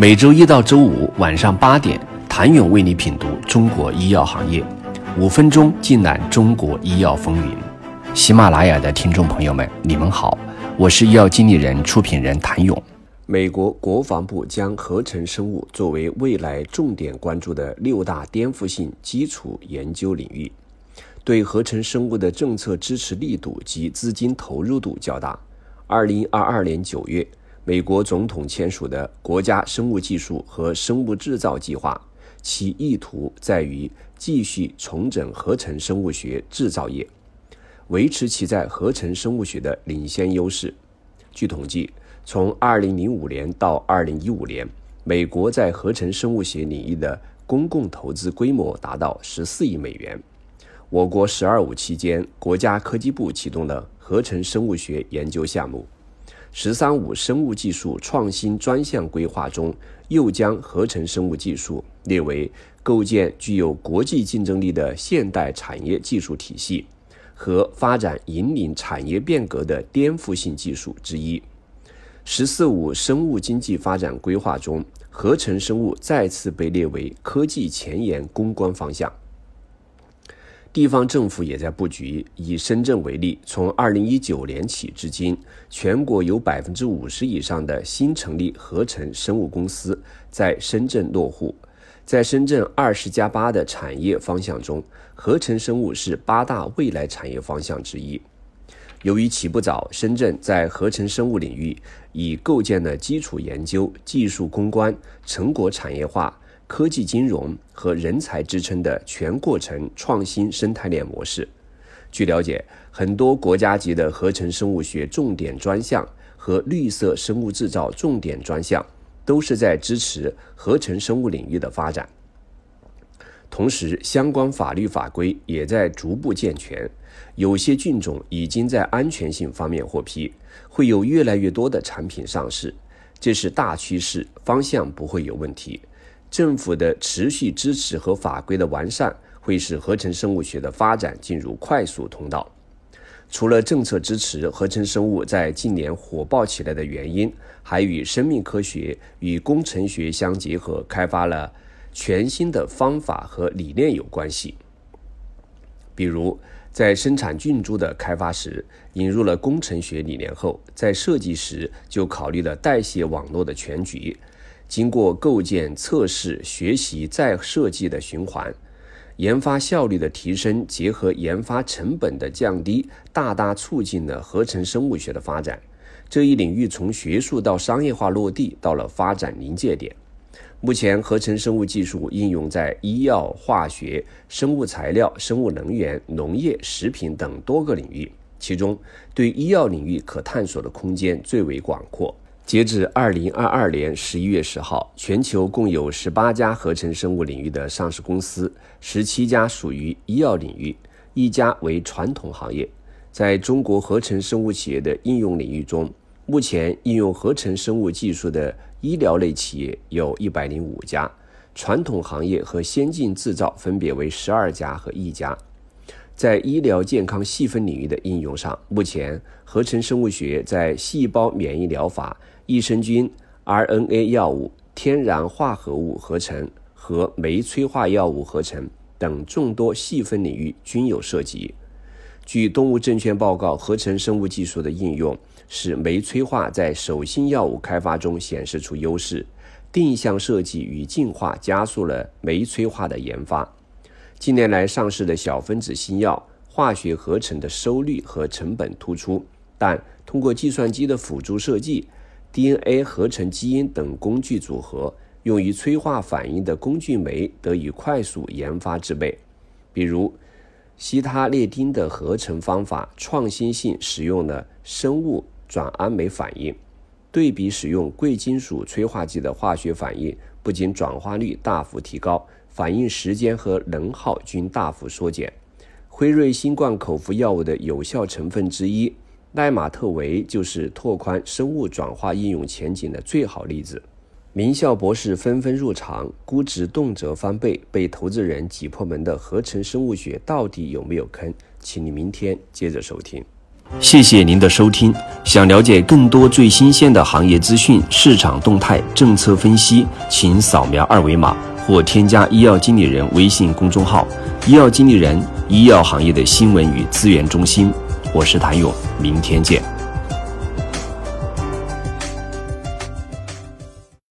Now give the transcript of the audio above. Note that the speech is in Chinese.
每周一到周五晚上八点，谭勇为你品读中国医药行业，五分钟尽览中国医药风云。喜马拉雅的听众朋友们，你们好，我是医药经理人、出品人谭勇。美国国防部将合成生物作为未来重点关注的六大颠覆性基础研究领域，对合成生物的政策支持力度及资金投入度较大。二零二二年九月。美国总统签署的国家生物技术和生物制造计划，其意图在于继续重整合成生物学制造业，维持其在合成生物学的领先优势。据统计，从2005年到2015年，美国在合成生物学领域的公共投资规模达到14亿美元。我国“十二五”期间，国家科技部启动了合成生物学研究项目。“十三五”生物技术创新专项规划中，又将合成生物技术列为构建具有国际竞争力的现代产业技术体系和发展引领产业变革的颠覆性技术之一。“十四五”生物经济发展规划中，合成生物再次被列为科技前沿攻关方向。地方政府也在布局。以深圳为例，从二零一九年起至今，全国有百分之五十以上的新成立合成生物公司在深圳落户。在深圳二十加八的产业方向中，合成生物是八大未来产业方向之一。由于起步早，深圳在合成生物领域已构建了基础研究、技术攻关、成果产业化。科技金融和人才支撑的全过程创新生态链模式。据了解，很多国家级的合成生物学重点专项和绿色生物制造重点专项都是在支持合成生物领域的发展。同时，相关法律法规也在逐步健全，有些菌种已经在安全性方面获批，会有越来越多的产品上市。这是大趋势，方向不会有问题。政府的持续支持和法规的完善，会使合成生物学的发展进入快速通道。除了政策支持，合成生物在近年火爆起来的原因，还与生命科学与工程学相结合，开发了全新的方法和理念有关系。比如，在生产菌株的开发时，引入了工程学理念后，在设计时就考虑了代谢网络的全局。经过构建、测试、学习再设计的循环，研发效率的提升结合研发成本的降低，大大促进了合成生物学的发展。这一领域从学术到商业化落地到了发展临界点。目前，合成生物技术应用在医药、化学、生物材料、生物能源、农业、食品等多个领域，其中对医药领域可探索的空间最为广阔。截至二零二二年十一月十号，全球共有十八家合成生物领域的上市公司，十七家属于医药领域，一家为传统行业。在中国合成生物企业的应用领域中，目前应用合成生物技术的医疗类企业有一百零五家，传统行业和先进制造分别为十二家和一家。在医疗健康细分领域的应用上，目前合成生物学在细胞免疫疗法。益生菌、RNA 药物、天然化合物合成和酶催化药物合成等众多细分领域均有涉及。据东吴证券报告，合成生物技术的应用使酶催化在手新药物开发中显示出优势，定向设计与进化加速了酶催化的研发。近年来上市的小分子新药，化学合成的收率和成本突出，但通过计算机的辅助设计。DNA 合成基因等工具组合，用于催化反应的工具酶得以快速研发制备。比如，西他列丁的合成方法创新性使用了生物转氨酶反应，对比使用贵金属催化剂的化学反应，不仅转化率大幅提高，反应时间和能耗均大幅缩减。辉瑞新冠口服药物的有效成分之一。奈玛特韦就是拓宽生物转化应用前景的最好例子。名校博士纷纷入场，估值动辄翻倍，被投资人挤破门的合成生物学到底有没有坑？请你明天接着收听。谢谢您的收听。想了解更多最新鲜的行业资讯、市场动态、政策分析，请扫描二维码或添加医药经理人微信公众号“医药经理人”——医药行业的新闻与资源中心。我是谭勇，明天见。